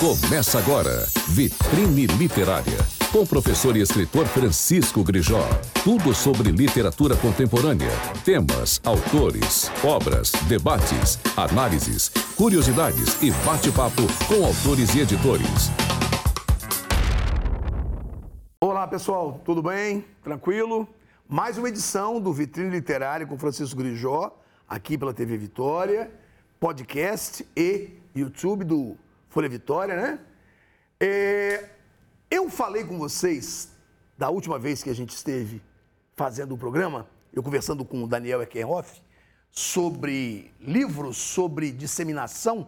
Começa agora, Vitrine Literária, com o professor e escritor Francisco Grijó. Tudo sobre literatura contemporânea, temas, autores, obras, debates, análises, curiosidades e bate-papo com autores e editores. Olá pessoal, tudo bem? Tranquilo? Mais uma edição do Vitrine Literária com Francisco Grijó, aqui pela TV Vitória, podcast e YouTube do Folha Vitória, né? É, eu falei com vocês da última vez que a gente esteve fazendo o programa, eu conversando com o Daniel Eckenhoff, sobre livros sobre disseminação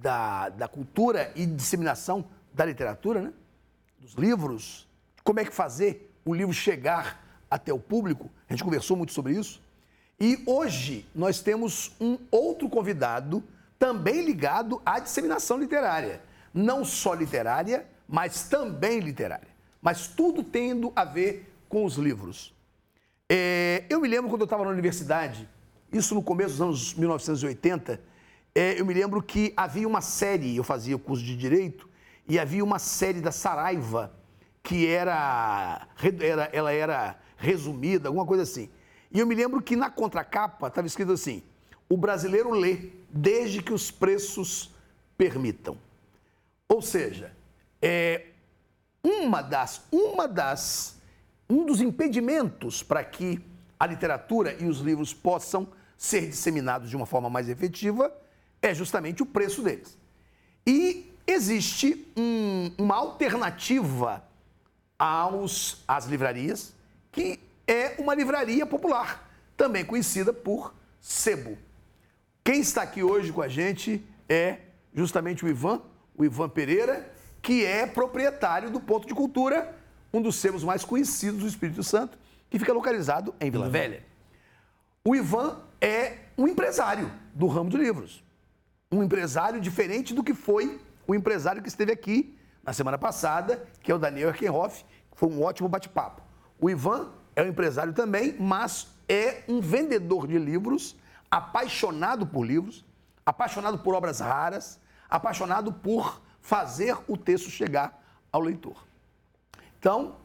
da, da cultura e disseminação da literatura, né? Dos livros, como é que fazer o livro chegar até o público. A gente conversou muito sobre isso. E hoje nós temos um outro convidado também ligado à disseminação literária. Não só literária, mas também literária. Mas tudo tendo a ver com os livros. É, eu me lembro quando eu estava na universidade, isso no começo dos anos 1980, é, eu me lembro que havia uma série, eu fazia o curso de Direito, e havia uma série da Saraiva, que era, era ela era resumida, alguma coisa assim. E eu me lembro que na contracapa estava escrito assim: o brasileiro lê desde que os preços permitam. Ou seja, é uma das, uma das, um dos impedimentos para que a literatura e os livros possam ser disseminados de uma forma mais efetiva é justamente o preço deles. E existe um, uma alternativa aos, às livrarias, que é uma livraria popular, também conhecida por sebo. Quem está aqui hoje com a gente é justamente o Ivan, o Ivan Pereira, que é proprietário do Ponto de Cultura, um dos sebos mais conhecidos do Espírito Santo, que fica localizado em Vila. Velha. O Ivan é um empresário do ramo de livros. Um empresário diferente do que foi o empresário que esteve aqui na semana passada, que é o Daniel Erkenhoff, que foi um ótimo bate-papo. O Ivan é um empresário também, mas é um vendedor de livros apaixonado por livros, apaixonado por obras raras, apaixonado por fazer o texto chegar ao leitor. Então,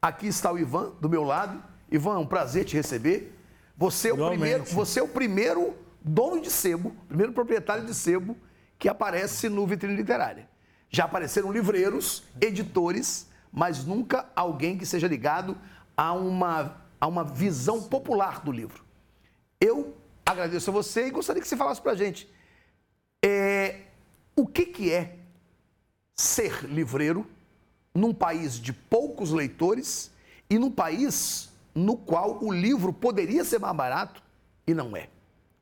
aqui está o Ivan do meu lado. Ivan, é um prazer te receber. Você é o primeiro, você é o primeiro dono de sebo, primeiro proprietário de sebo que aparece no Vitrine Literária. Já apareceram livreiros, editores, mas nunca alguém que seja ligado a uma, a uma visão popular do livro. Eu agradeço a você e gostaria que você falasse para a gente é, o que, que é ser livreiro num país de poucos leitores e num país no qual o livro poderia ser mais barato e não é.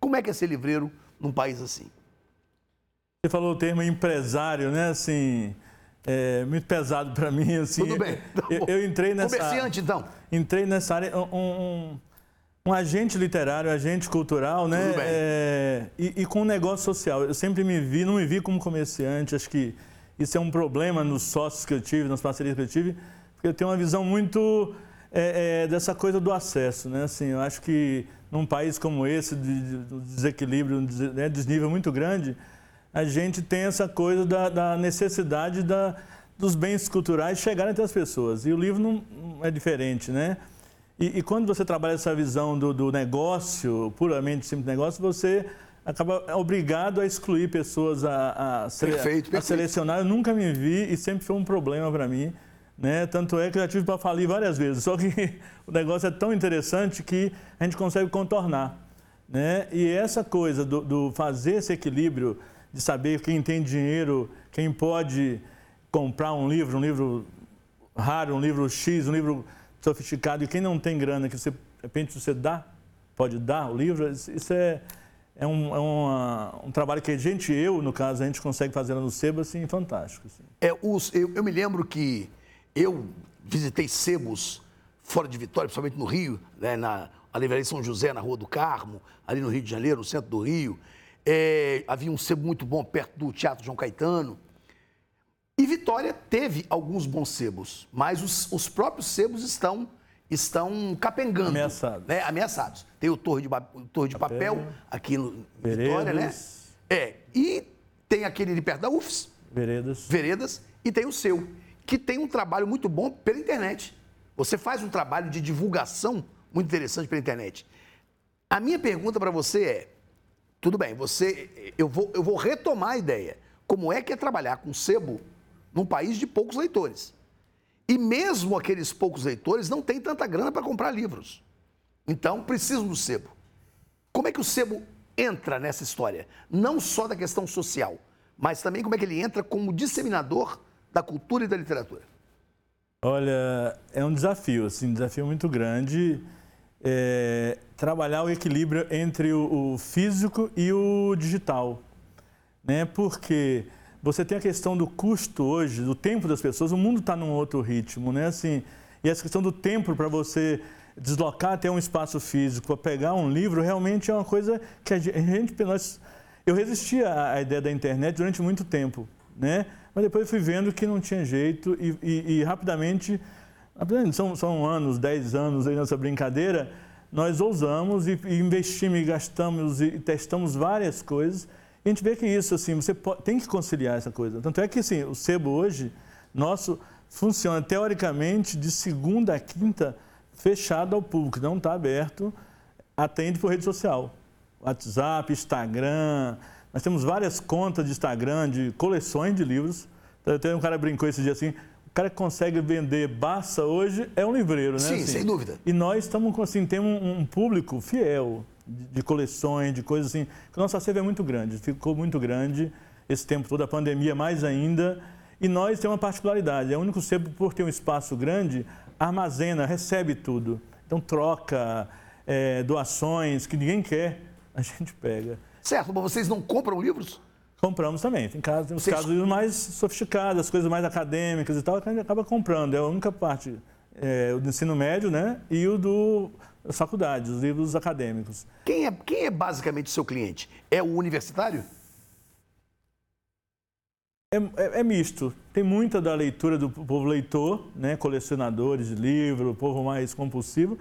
Como é que é ser livreiro num país assim? Você falou o termo empresário, né? Assim, é muito pesado para mim. Assim, Tudo bem. Então, eu, eu, entrei nessa. Comerciante, então. Entrei nessa área. Um, um, um agente literário, agente cultural, né? É, e, e, com um negócio social. Eu sempre me vi, não me vi como comerciante. Acho que isso é um problema nos sócios que eu tive, nas parcerias que eu tive, porque eu tenho uma visão muito é, é, dessa coisa do acesso, né? Assim, eu acho que num país como esse, de, de desequilíbrio, de né, desnível muito grande, a gente tem essa coisa da, da necessidade da, dos bens culturais chegarem até as pessoas. E o livro não, não é diferente, né? E, e, quando você trabalha essa visão do, do negócio, puramente simples negócio, você acaba obrigado a excluir pessoas a, a, perfeito, perfeito. a selecionar. Eu nunca me vi e sempre foi um problema para mim. Né? Tanto é que já tive para falir várias vezes. Só que o negócio é tão interessante que a gente consegue contornar. Né? E essa coisa do, do fazer esse equilíbrio, de saber quem tem dinheiro, quem pode comprar um livro, um livro raro, um livro X, um livro sofisticado e quem não tem grana, que você, de repente você dá, pode dar o livro, isso é, é, um, é uma, um trabalho que a gente, eu, no caso, a gente consegue fazer no Sebo, assim, fantástico. Assim. É, os, eu, eu me lembro que eu visitei sebos fora de Vitória, principalmente no Rio, né, na a livraria São José, na Rua do Carmo, ali no Rio de Janeiro, no centro do Rio. É, havia um sebo muito bom perto do Teatro João Caetano. E Vitória teve alguns bons sebos, mas os, os próprios sebos estão estão capengando. Ameaçados. Né? Ameaçados. Tem o Torre de, o Torre de Papel, Papel aqui no Vitória, né? É. E tem aquele ali perto da UFS, Veredas. Veredas. E tem o seu, que tem um trabalho muito bom pela internet. Você faz um trabalho de divulgação muito interessante pela internet. A minha pergunta para você é: tudo bem, você, eu vou, eu vou retomar a ideia. Como é que é trabalhar com sebo num país de poucos leitores? E mesmo aqueles poucos leitores não têm tanta grana para comprar livros. Então precisam do sebo. Como é que o sebo entra nessa história? Não só da questão social, mas também como é que ele entra como disseminador da cultura e da literatura. Olha, é um desafio, assim, um desafio muito grande é, trabalhar o equilíbrio entre o, o, físico e o digital, né? Porque você tem a questão do custo hoje, do tempo das pessoas. O mundo está num outro ritmo, né? Assim, e essa questão do tempo para você deslocar até um espaço físico para pegar um livro realmente é uma coisa que a gente, nós, eu resistia à ideia da internet durante muito tempo, né? Mas depois fui vendo que não tinha jeito e, e, e rapidamente, são, são anos, 10 anos aí nessa brincadeira, nós ousamos e, e investimos e gastamos e testamos várias coisas. E a gente vê que isso, assim, você pode, tem que conciliar essa coisa. Tanto é que, assim, o sebo hoje, nosso, funciona teoricamente de segunda a quinta fechado ao público, não está aberto, atende por rede social. WhatsApp, Instagram, nós temos várias contas de Instagram, de coleções de livros. Até um cara brincou esse dia assim, o cara que consegue vender Barça hoje é um livreiro, né? Sim, assim, sem dúvida. E nós estamos assim, temos um, um público fiel de, coleções, de coisas assim, o nosso acervo é muito grande, ficou muito grande esse tempo todo, a pandemia mais ainda. E nós temos uma particularidade, é o único sebo, por ter um espaço grande, armazena, recebe tudo. Então troca, é, doações que ninguém quer, a gente pega. Certo, mas vocês não compram livros? Compramos também. Tem casos, tem os Vocês... casos mais sofisticados, as coisas mais acadêmicas e tal, que a gente acaba comprando. É a única parte, é, o do ensino médio, né? E o do das faculdades, os livros acadêmicos. Quem é, quem é basicamente o seu cliente? É o universitário? É, é, é, misto. Tem muita da leitura do povo leitor, né? colecionadores de livro, o povo mais compulsivo.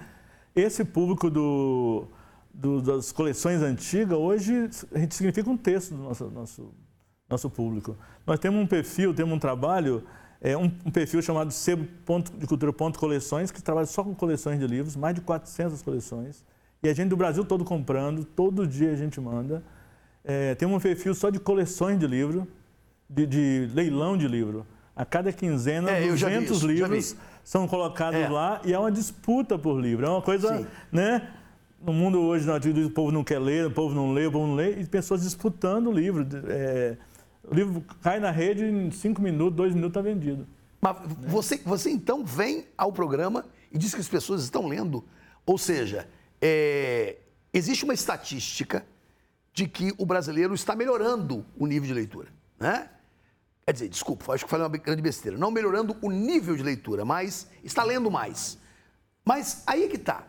Esse público do do, das coleções antigas, hoje a gente significa um terço do nosso, nosso, nosso público. Nós temos um perfil, temos um trabalho, é, um, um perfil chamado Sebo Ponto de Cultura Ponto Coleções, que trabalha só com coleções de livros, mais de 400 coleções. E a gente do Brasil todo comprando, todo dia a gente manda. É, tem um perfil só de coleções de livro, de, de leilão de livro. A cada quinzena, é, 200 isso, livros são colocados é. lá e é uma disputa por livro. É uma coisa, Sim. né? no mundo hoje, o povo não quer ler, o povo não lê, o povo não lê, e pessoas disputando o livro. É, o livro cai na rede em cinco minutos, dois minutos está vendido. Mas você, você então vem ao programa e diz que as pessoas estão lendo. Ou seja, é, existe uma estatística de que o brasileiro está melhorando o nível de leitura. Né? Quer dizer, desculpa, acho que falei uma grande besteira. Não melhorando o nível de leitura, mas está lendo mais. Mas aí é que está.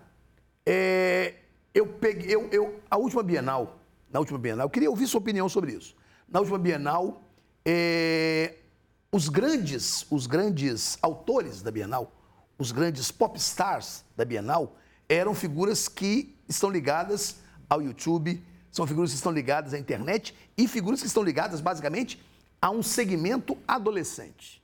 É, eu peguei, eu, eu, a última Bienal, na última Bienal, eu queria ouvir sua opinião sobre isso. Na última Bienal, é, os grandes, os grandes autores da Bienal, os grandes pop stars da Bienal, eram figuras que estão ligadas ao YouTube, são figuras que estão ligadas à internet e figuras que estão ligadas, basicamente, a um segmento adolescente.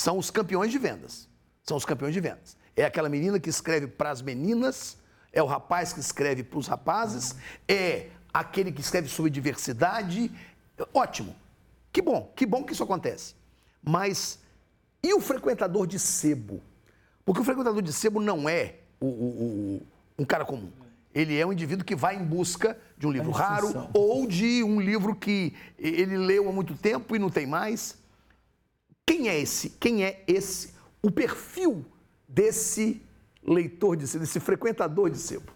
São os campeões de vendas. São os campeões de vendas. É aquela menina que escreve para as meninas é o rapaz que escreve para os rapazes, é aquele que escreve sobre diversidade. Ótimo. Que bom, que bom que isso acontece. Mas e o frequentador de sebo? Porque o frequentador de sebo não é o, o, o, um cara comum. Ele é um indivíduo que vai em busca de um livro raro ou de um livro que ele leu há muito tempo e não tem mais. Quem é esse? Quem é esse? O perfil desse leitor de sebo, esse frequentador de sebo?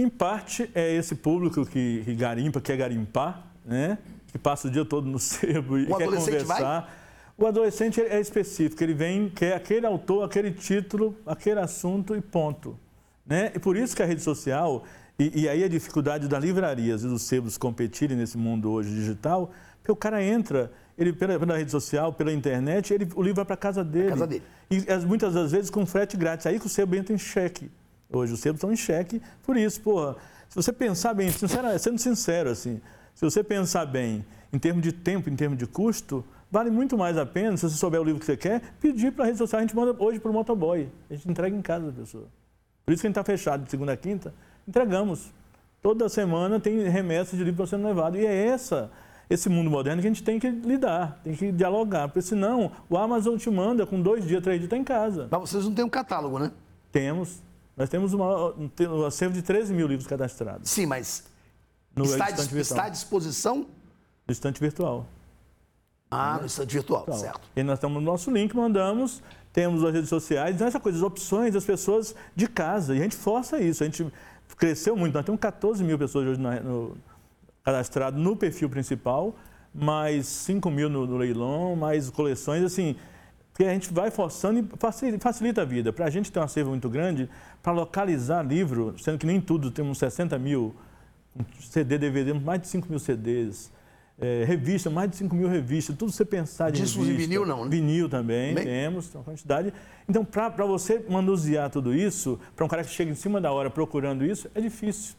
Em parte é esse público que, que garimpa, quer garimpar, né? que passa o dia todo no sebo e o quer conversar. Vai? O adolescente é específico, ele vem, quer aquele autor, aquele título, aquele assunto e ponto. Né? E por isso que a rede social, e, e aí a dificuldade das livrarias e dos sebos competirem nesse mundo hoje digital, porque o cara entra ele pela, pela rede social, pela internet, ele, o livro vai para casa dele. casa dele. E muitas das vezes com frete grátis. Aí que o sebo entra em xeque. Hoje os sebos estão em xeque por isso, porra. Se você pensar bem, sincero, sendo sincero, assim, Se você pensar bem, em termos de tempo, em termos de custo, vale muito mais a pena, se você souber o livro que você quer, pedir para a rede social. A gente manda hoje para o motoboy. A gente entrega em casa da pessoa. Por isso que a gente está fechado de segunda a quinta. Entregamos. Toda semana tem remessas de livro sendo levado. E é essa, esse mundo moderno que a gente tem que lidar, tem que dialogar. Porque senão o Amazon te manda com dois dias, três dias, está em casa. Mas vocês não têm um catálogo, né? Temos. Nós temos uma, um acervo de 13 mil livros cadastrados. Sim, mas no está, está à disposição? No estante virtual. Ah, no estante virtual, virtual, certo. E nós estamos no nosso link, mandamos, temos as redes sociais, então essa coisa, as opções das pessoas de casa. E a gente força isso. A gente cresceu muito, nós temos 14 mil pessoas hoje no, cadastradas no perfil principal, mais 5 mil no, no leilão, mais coleções, assim, que a gente vai forçando e facilita a vida. Para a gente ter um acervo muito grande, para localizar livro, sendo que nem tudo, temos 60 mil CD, DVD, mais de 5 mil CDs, é, revista, mais de 5 mil revistas, tudo você pensar de Discos revista. de vinil não, né? Vinil também, temos, uma quantidade. Então, para você manusear tudo isso, para um cara que chega em cima da hora procurando isso, é difícil.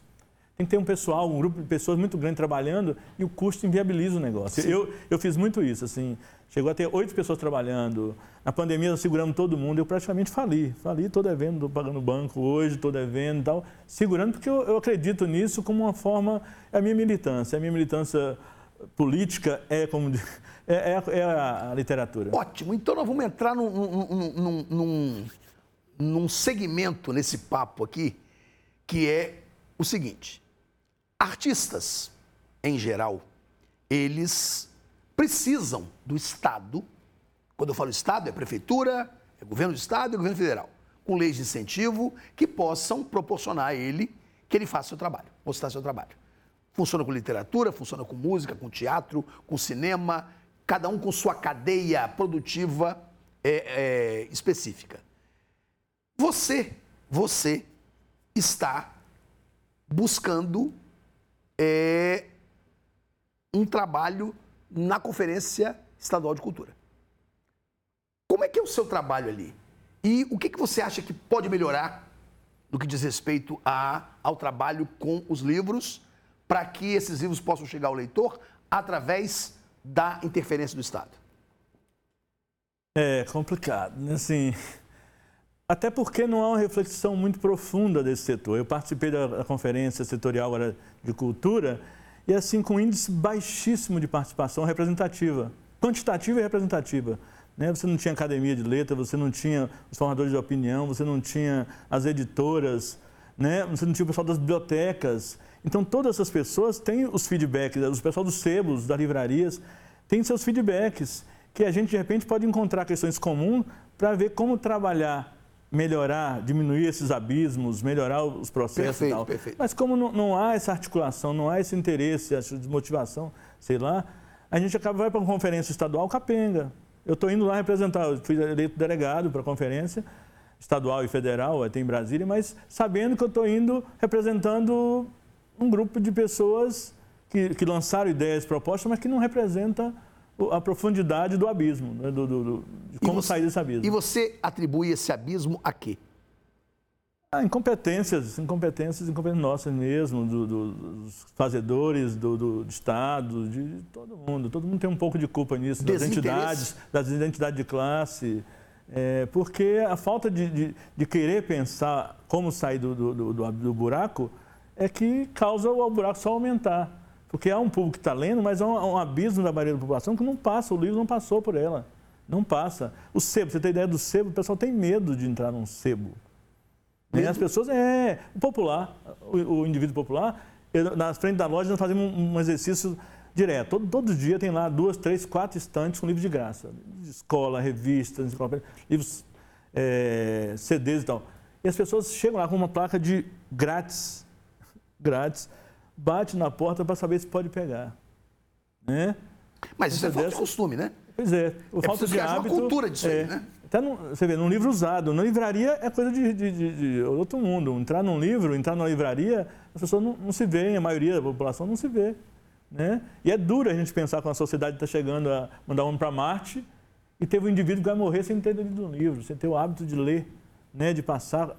Tem um pessoal, um grupo de pessoas muito grande trabalhando e o custo inviabiliza o negócio. Eu, eu fiz muito isso, assim, chegou a ter oito pessoas trabalhando. Na pandemia, nós seguramos todo mundo, eu praticamente fali. Fali, estou devendo, estou pagando banco hoje, estou devendo e tal. Segurando, porque eu, eu acredito nisso como uma forma, é a minha militância, a minha militância política é como é, é, é a, a, literatura. Ótimo. Então nós vamos entrar num, num, num, num segmento nesse papo aqui que é o seguinte: artistas, em geral, eles precisam do Estado. Quando eu falo Estado, é prefeitura, é governo do Estado e é governo federal, com leis de incentivo que possam proporcionar a ele que ele faça seu trabalho, mostrar seu trabalho. Funciona com literatura, funciona com música, com teatro, com cinema, cada um com sua cadeia produtiva é, é, específica. Você, você está buscando é, um trabalho na Conferência Estadual de Cultura. Como é que é o seu trabalho ali? E o que, que você acha que pode melhorar no que diz respeito a, ao trabalho com os livros para que esses livros possam chegar ao leitor através da interferência do Estado? É complicado, né? assim, até porque não há uma reflexão muito profunda desse setor. Eu participei da, conferência setorial de cultura e assim com índice baixíssimo de participação representativa, quantitativa e representativa. Né? Você não tinha academia de letra, você não tinha os formadores de opinião, você não tinha as editoras, né? você não tinha o pessoal das bibliotecas. Então, todas essas pessoas têm os feedbacks, o pessoal dos sebos, das livrarias, tem seus feedbacks, que a gente, de repente, pode encontrar questões comuns para ver como trabalhar, melhorar, diminuir esses abismos, melhorar os processos perfeito, e tal. Perfeito. Mas como não, não, há essa articulação, não há esse interesse, essa desmotivação, sei lá, a gente acaba vai para uma conferência estadual capenga. Eu estou indo lá representar, eu fui eleito delegado para a conferência estadual e federal, até em Brasília, mas sabendo que eu estou indo representando um grupo de pessoas que, que lançaram ideias, propostas, mas que não representa a profundidade do abismo, né? do, do, do, de como você, sair desse abismo. E você atribui esse abismo a quê? Ah, incompetências, incompetências, incompetências nossas mesmo, do, do, dos fazedores, do, do, Estado, de todo mundo. Todo mundo tem um pouco de culpa nisso, das entidades, das identidades de classe. É, porque a falta de, de, de, querer pensar como sair do, do, do, do buraco é que causa o buraco só aumentar. Porque há um público que está lendo, mas há um, um, abismo da maioria da população que não passa, o livro não passou por ela. Não passa. O sebo, você tem ideia do sebo, o pessoal tem medo de entrar num sebo. E as pessoas, é, o popular, o, o indivíduo popular, eu, na frente da loja nós fazemos um, um exercício direto. Todo, todo, dia tem lá duas, três, quatro estantes com livros de graça. Escola, revistas, livros, é, CDs e tal. E as pessoas chegam lá com uma placa de grátis grátis, bate na porta para saber se pode pegar. Né? Mas isso é falta de costume, né? Pois é. O é falta de hábito. uma cultura disso é, aí, né? Até no, você vê, num livro usado. Na livraria é coisa de, de, de, de, outro mundo. Entrar num livro, entrar numa livraria, as pessoas não, não se veem, a maioria da população não se vê. Né? E é duro a gente pensar que a sociedade está chegando a mandar um homem para Marte e teve um indivíduo que vai morrer sem ter lido um livro, sem ter o hábito de ler, né? de passar,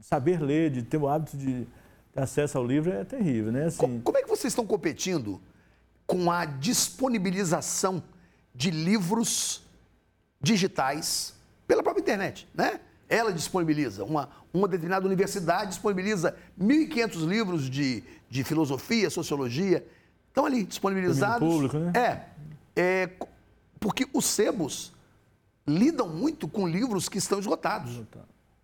saber ler, de ter o hábito de, acesso ao livro é terrível, né? Assim... Como é que vocês estão competindo com a disponibilização de livros digitais pela própria internet, né? Ela disponibiliza, uma, uma determinada universidade disponibiliza 1.500 livros de, de filosofia, sociologia, estão ali disponibilizados. Público, né? É, é, porque os sebos lidam muito com livros que estão esgotados.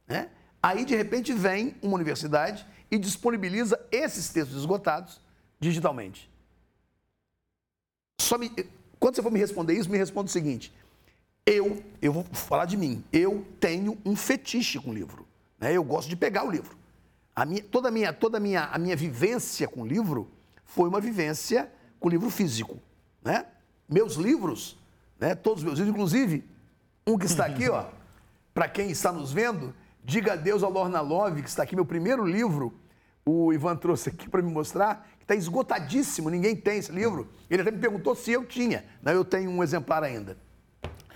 Né? Aí, de repente, vem uma universidade e disponibiliza esses textos esgotados digitalmente. Só me, quando você for me responder isso, me responda o seguinte: eu, eu vou falar de mim, eu tenho um fetiche com o livro. Né? Eu gosto de pegar o livro. A minha, toda a minha, toda a minha, a minha vivência com o livro foi uma vivência com o livro físico. Né? Meus livros, né, todos os meus livros, inclusive um que está aqui, ó, para quem está nos vendo, Diga Adeus ao Lorna Love, que está aqui, meu primeiro livro, o Ivan trouxe aqui para me mostrar, que está esgotadíssimo, ninguém tem esse livro. Ele até me perguntou se eu tinha, né? eu tenho um exemplar ainda.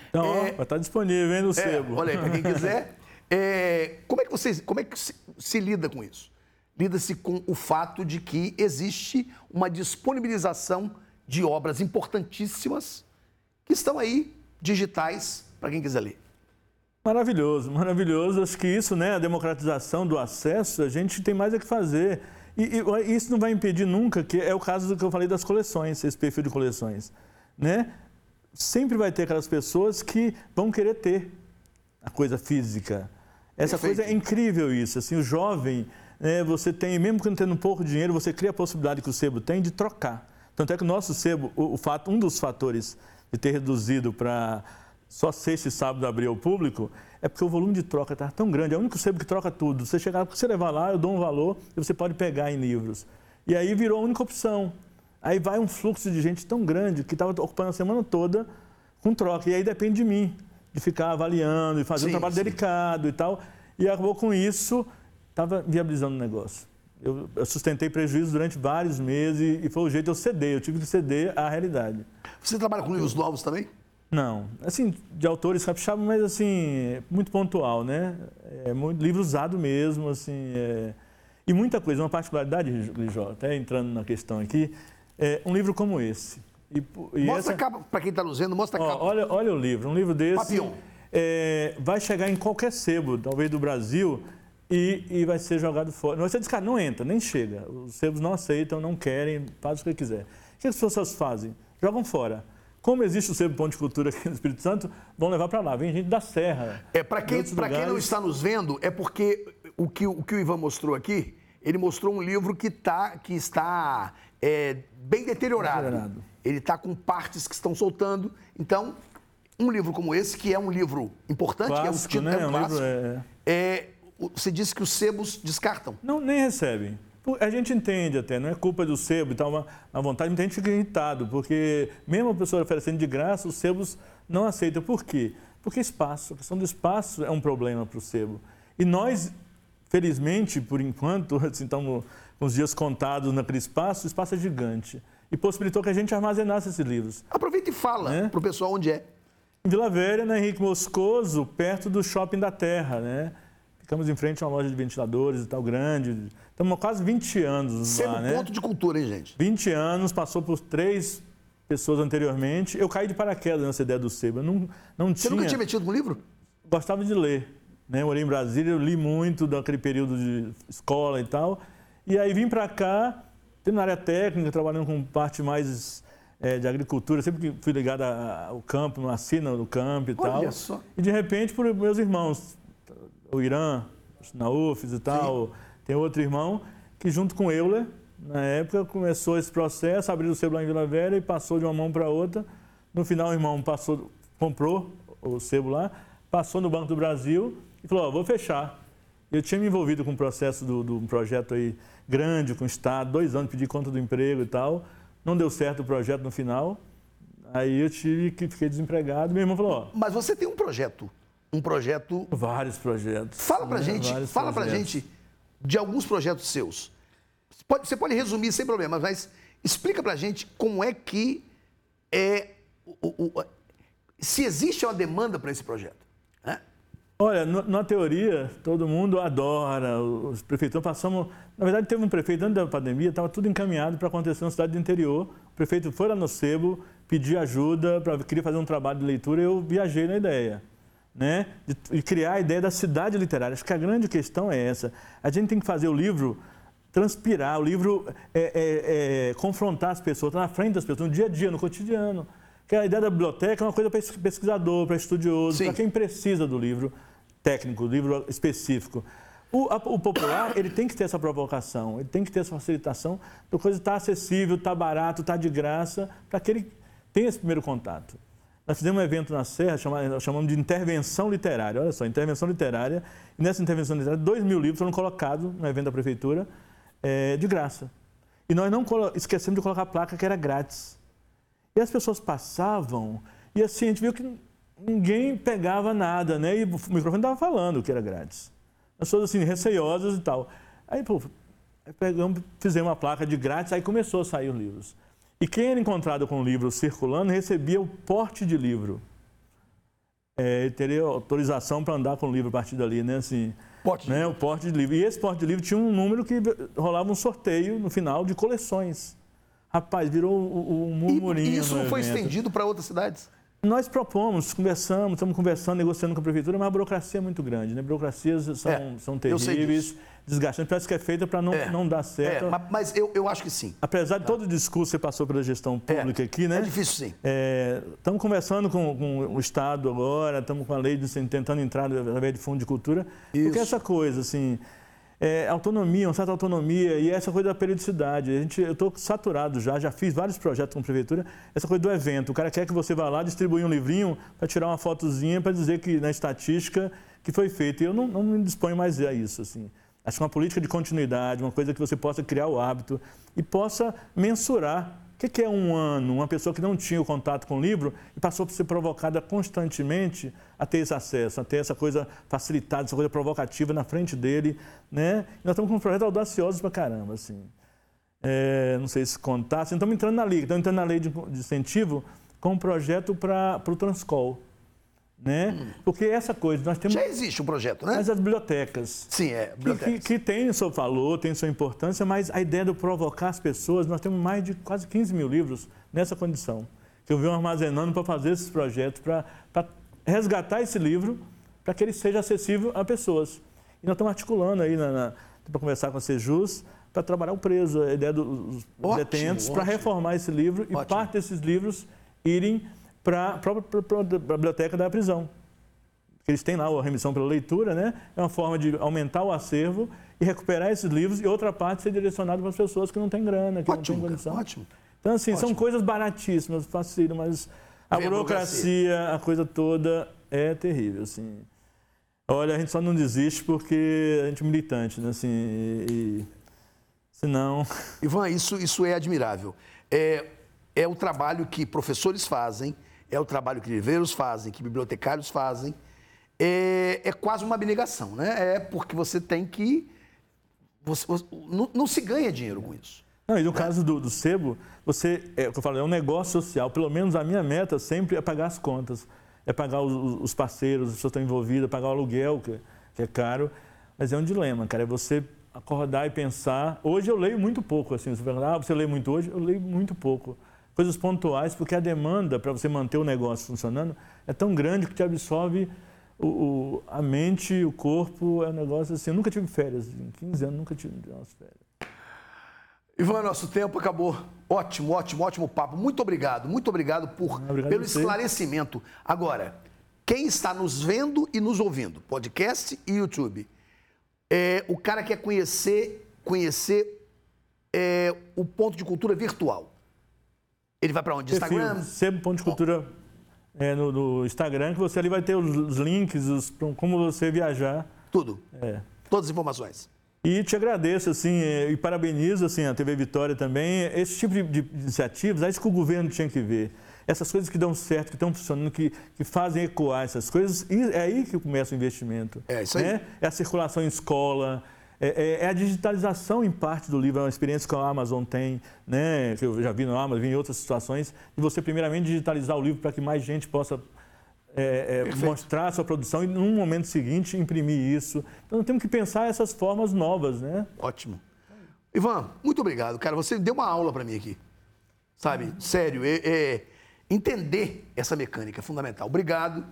Então, está é, tá disponível, hein, no é, sebo. Olha aí, para quem quiser. É, como é que você, como é que se, se lida com isso? Lida-se com o fato de que existe uma disponibilização de obras importantíssimas que estão aí digitais para quem quiser ler. Maravilhoso, maravilhoso. Acho que isso, né, a democratização do acesso, a gente tem mais a que fazer. E, e, isso não vai impedir nunca, que é o caso do que eu falei das coleções, esse perfil de coleções. Né? Sempre vai ter aquelas pessoas que vão querer ter a coisa física. Essa Perfeito. coisa é incrível isso. Assim, o jovem, né, você tem, mesmo que não tendo um pouco de dinheiro, você cria a possibilidade que o sebo tem de trocar. Tanto é que o nosso sebo, o, o fato, um dos fatores de ter reduzido para só sexta e sábado abrir ao público, é porque o volume de troca está tão grande. É o único sebo que troca tudo. Você chegar, você levar lá, eu dou um valor e você pode pegar em livros. E aí virou a única opção. Aí vai um fluxo de gente tão grande que estava ocupando a semana toda com troca. E aí depende de mim, de ficar avaliando e fazer sim, um trabalho sim. delicado e tal. E acabou com isso, estava viabilizando o negócio. Eu, eu, sustentei prejuízo durante vários meses e, e foi o jeito de eu ceder. Eu tive que ceder à realidade. Você trabalha com livros novos também? Não, assim, de autores capixabas, mas assim, muito pontual, né? É muito livro usado mesmo, assim, é... e muita coisa, uma particularidade, Lijó, até entrando na questão aqui, é um livro como esse. E, e mostra essa... a capa, para quem está nos vendo, mostra a capa. Olha, olha o livro, um livro desse é, vai chegar em qualquer sebo, talvez do Brasil, e, e vai ser jogado fora. Não, você diz, cara, não entra, nem chega. Os sebos não aceitam, não querem, faz o que quiser. O que as pessoas fazem? Jogam fora. Como existe o Sebo Ponto de Cultura aqui no Espírito Santo, vão levar para lá. Vem gente da Serra. É, para quem, quem não está nos vendo, é porque o que, o que o Ivan mostrou aqui, ele mostrou um livro que, tá, que está é, bem deteriorado. deteriorado. Ele está com partes que estão soltando. Então, um livro como esse, que é um livro importante, clássico, que é um título né? é um clássico, é... É, você disse que os sebos descartam. Não, nem recebem. A gente entende até, não é culpa do sebo e tal, uma, uma vontade, muita gente fica irritado, porque mesmo a pessoa oferecendo de graça, os sebos não aceitam. Por quê? Porque espaço, a questão do espaço é um problema para o sebo. E nós, felizmente, por enquanto, assim, estamos com os dias contados naquele espaço, o espaço é gigante. E possibilitou que a gente armazenasse esses livros. Aproveita e fala né? para o pessoal onde é. Em Vila Velha, na Henrique Moscoso, perto do Shopping da Terra, né? Ficamos em frente a uma loja de ventiladores e tal, grande. Estamos há quase 20 anos Sendo lá, né? ponto de cultura, hein, gente? 20 anos, passou por três pessoas anteriormente. Eu caí de paraquedas nessa ideia do sebo. Eu não, não Você tinha... nunca tinha metido no livro? Gostava de ler. Né? Eu morei em Brasília, eu li muito daquele período de escola e tal. E aí vim para cá, na área técnica, trabalhando com parte mais é, de agricultura, sempre que fui ligado ao campo, nasci no campo e Olha tal. Só. E de repente, por meus irmãos, o Irã, na UFES e tal. Sim. Tem outro irmão que, junto com Euler, na época, começou esse processo, abriu o sebo lá em Vila Velha e passou de uma mão para outra. No final, o irmão passou, comprou o sebo lá, passou no Banco do Brasil e falou: oh, vou fechar. Eu tinha me envolvido com um processo de um projeto aí grande com o Estado, dois anos, pedi conta do emprego e tal. Não deu certo o projeto no final. Aí eu tive que fiquei desempregado. Meu irmão falou: Mas você tem um projeto um projeto. Vários projetos. Fala pra né? gente, fala projetos. pra gente de alguns projetos seus. Você pode, você pode resumir sem problemas, mas explica pra gente como é que é. O, o, se existe uma demanda para esse projeto. Né? Olha, no, na teoria, todo mundo adora, os prefeitos passamos. Na verdade, teve um prefeito antes da pandemia, estava tudo encaminhado para acontecer na cidade do interior. O prefeito foi lá no sebo, pedir ajuda, para queria fazer um trabalho de leitura, eu viajei na ideia. Né? Criar a ideia da cidade literária. Acho que a grande questão é essa. A gente tem que fazer o livro transpirar, o livro é, é, é, confrontar as pessoas, estar na frente das pessoas, no dia a dia, no cotidiano. Que a ideia da biblioteca é uma coisa para pesquisador, para estudioso, para quem precisa do livro técnico, do livro específico. O, a, o, popular, ele tem que ter essa provocação, ele tem que ter essa facilitação da coisa estar tá acessível, estar tá barato, estar tá de graça, para que ele tenha esse primeiro contato. Nós fizemos um evento na Serra, chamamos, chamamos de intervenção literária. Olha só, intervenção literária. E nessa intervenção literária, dois mil livros foram colocados no evento da prefeitura é, de graça. E nós não esquecemos de colocar a placa que era grátis. E as pessoas passavam e assim, a gente viu que ninguém pegava nada, né? E o microfone estava falando que era grátis. As pessoas assim, receiosas e tal. Aí, pô, pegamos, fizemos uma placa de grátis, aí começou a sair os livros. E quem era encontrado com o livro circulando recebia o porte de livro. É, teria autorização para andar com o livro a partir dali, né? Assim, porte né? O porte de livro. E esse porte de livro tinha um número que rolava um sorteio no final de coleções. Rapaz, virou um murmurinho. E isso não foi estendido para outras cidades? Nós propomos, conversamos, estamos conversando, negociando com a prefeitura, mas a burocracia é muito grande, né? Burocracias são, é, são terríveis, desgastantes, parece que é feita para não, é, não dar certo. É, mas eu, eu acho que sim. Apesar de tá. todo o discurso que você passou pela gestão é, pública aqui, né? É difícil sim. É, estamos conversando com, com, o Estado agora, estamos com a lei de, tentando entrar através de fundo de cultura, Isso. porque essa coisa, assim, é, autonomia, uma certa autonomia e essa coisa da periodicidade. A gente, eu estou saturado já, já fiz vários projetos com a prefeitura, essa coisa do evento. O cara quer que você vá lá distribuir um livrinho para tirar uma fotozinha para dizer que na estatística que foi feito. E eu não, não me disponho mais a isso. Assim. Acho que uma política de continuidade, uma coisa que você possa criar o hábito e possa mensurar o que é um ano? Uma pessoa que não tinha o contato com o livro e passou a ser provocada constantemente a ter esse acesso, a ter essa coisa facilitada, essa coisa provocativa na frente dele. Né? E nós estamos com um projeto audacioso pra caramba. Assim. É, não sei se contar. Assim, estamos entrando na lei, estamos entrando na lei de, incentivo com um projeto para o Transcol né? Hum. Porque essa coisa, nós temos... Já existe um projeto, né? Mas as bibliotecas. Sim, é, bibliotecas. Que, que, que tem seu valor, tem sua importância, mas a ideia de provocar as pessoas, nós temos mais de quase 15 mil livros nessa condição, que eu venho armazenando para fazer esses projetos, para resgatar esse livro, para que ele seja acessível a pessoas. E nós estamos articulando aí, para conversar com a Sejus, para trabalhar o preso, a ideia dos ótimo, detentos, para reformar esse livro ótimo. e parte desses livros irem para a própria biblioteca da prisão. Eles têm lá a remissão pela leitura, né? É uma forma de aumentar o acervo e recuperar esses livros e outra parte ser direcionada para as pessoas que não têm grana, que ótimo, não têm condição. Ótimo. Então, assim, ótimo. são coisas baratíssimas, facílimas, mas a Vem burocracia, a, coisa toda é terrível, assim. Olha, a gente só não desiste porque a gente é militante, né? Assim, e, senão... Ivan, isso, isso é admirável. É, é o trabalho que professores fazem, é o trabalho que livreiros fazem, que bibliotecários fazem. É, é quase uma abnegação, né? É porque você tem que. Você, você não, não, se ganha dinheiro com isso. Não, e no né? caso do, do sebo, você, é eu falo, é um negócio social. Pelo menos a minha meta sempre é pagar as contas. É pagar os, os parceiros, as pessoas que estão envolvidas, pagar o aluguel, que, que é caro. Mas é um dilema, cara. É você acordar e pensar. Hoje eu leio muito pouco, assim. Você fala, ah, você lê muito hoje? Eu leio muito pouco coisas pontuais, porque a demanda para você manter o negócio funcionando é tão grande que te absorve o, o, a mente, o corpo, é um negócio assim. Eu nunca tive férias, em 15 anos nunca tive umas férias. Ivan, nosso tempo acabou. Ótimo, ótimo, ótimo papo. Muito obrigado, muito obrigado por, obrigado pelo esclarecimento. Agora, quem está nos vendo e nos ouvindo, podcast e YouTube, é, o cara quer conhecer, conhecer é, o ponto de cultura virtual. Ele vai para onde? Instagram? Sebo Ponto de Cultura é, no, no, Instagram, que você ali vai ter os, links, os, como você viajar. Tudo. É. Todas as informações. E te agradeço, assim, é, e parabenizo, assim, a TV Vitória também. Esse tipo de, de iniciativas, é isso que o governo tinha que ver. Essas coisas que dão certo, que estão funcionando, que, que fazem ecoar essas coisas, é aí que começa o investimento. É isso aí. Né? É a circulação em escola, é, é, é, a digitalização em parte do livro, é uma experiência que a Amazon tem, né, que eu já vi no Amazon, vi em outras situações, de você primeiramente digitalizar o livro para que mais gente possa é, é, mostrar a sua produção e, num momento seguinte, imprimir isso. Então, temos que pensar essas formas novas, né? Ótimo. Ivan, muito obrigado, cara. Você deu uma aula para mim aqui. sabe? Sério, é, é, entender essa mecânica é fundamental. Obrigado.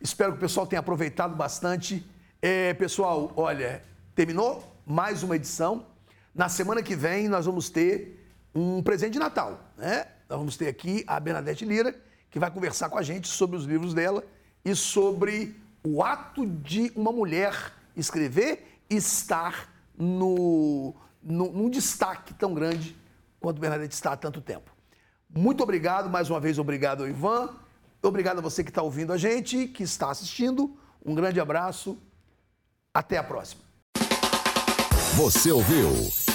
Espero que o pessoal tenha aproveitado bastante. É, pessoal, olha, terminou mais uma edição. Na semana que vem nós vamos ter um presente de Natal, né? Nós vamos ter aqui a Bernadette Lira, que vai conversar com a gente sobre os livros dela e sobre o ato de uma mulher escrever e estar no, no, num destaque tão grande quanto Bernadette está há tanto tempo. Muito obrigado, mais uma vez, obrigado, Ivan. Obrigado a você que está ouvindo a gente, que está assistindo. Um grande abraço. Até a próxima. Você ouviu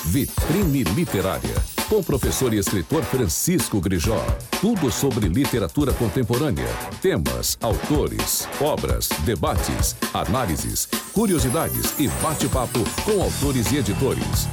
Vitrine Literária com o professor e escritor Francisco Grijó. Tudo sobre literatura contemporânea, temas, autores, obras, debates, análises, curiosidades e bate-papo com autores e editores.